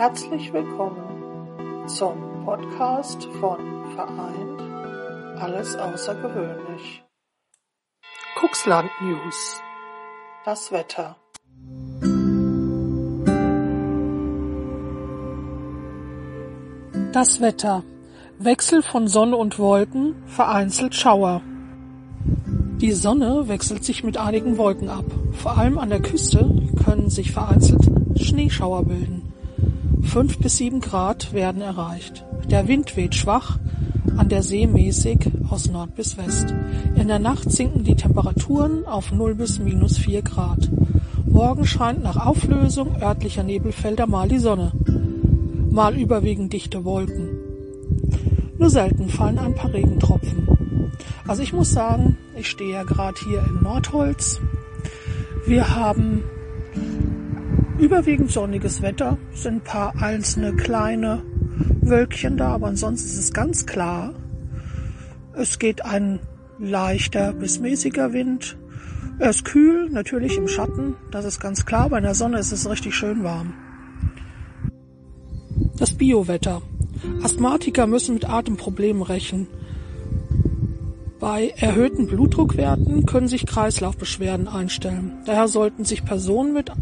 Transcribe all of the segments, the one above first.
Herzlich willkommen zum Podcast von Vereint Alles Außergewöhnlich. Cuxland News. Das Wetter. Das Wetter. Wechsel von Sonne und Wolken, vereinzelt Schauer. Die Sonne wechselt sich mit einigen Wolken ab. Vor allem an der Küste können sich vereinzelt Schneeschauer bilden. Fünf bis sieben Grad werden erreicht. Der Wind weht schwach, an der See mäßig aus Nord bis West. In der Nacht sinken die Temperaturen auf 0 bis minus 4 Grad. Morgen scheint nach Auflösung örtlicher Nebelfelder mal die Sonne. Mal überwiegend dichte Wolken. Nur selten fallen ein paar Regentropfen. Also ich muss sagen, ich stehe ja gerade hier in Nordholz. Wir haben überwiegend sonniges Wetter, sind ein paar einzelne kleine Wölkchen da, aber ansonsten ist es ganz klar. Es geht ein leichter bis mäßiger Wind. Er ist kühl, natürlich im Schatten, das ist ganz klar. Bei der Sonne ist es richtig schön warm. Das Biowetter. Asthmatiker müssen mit Atemproblemen rechnen. Bei erhöhten Blutdruckwerten können sich Kreislaufbeschwerden einstellen. Daher sollten sich Personen mit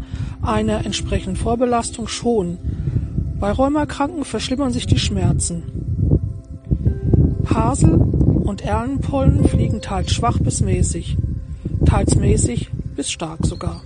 einer entsprechenden Vorbelastung schonen. Bei Rheumakranken verschlimmern sich die Schmerzen. Hasel und Erlenpollen fliegen teils schwach bis mäßig, teils mäßig bis stark sogar.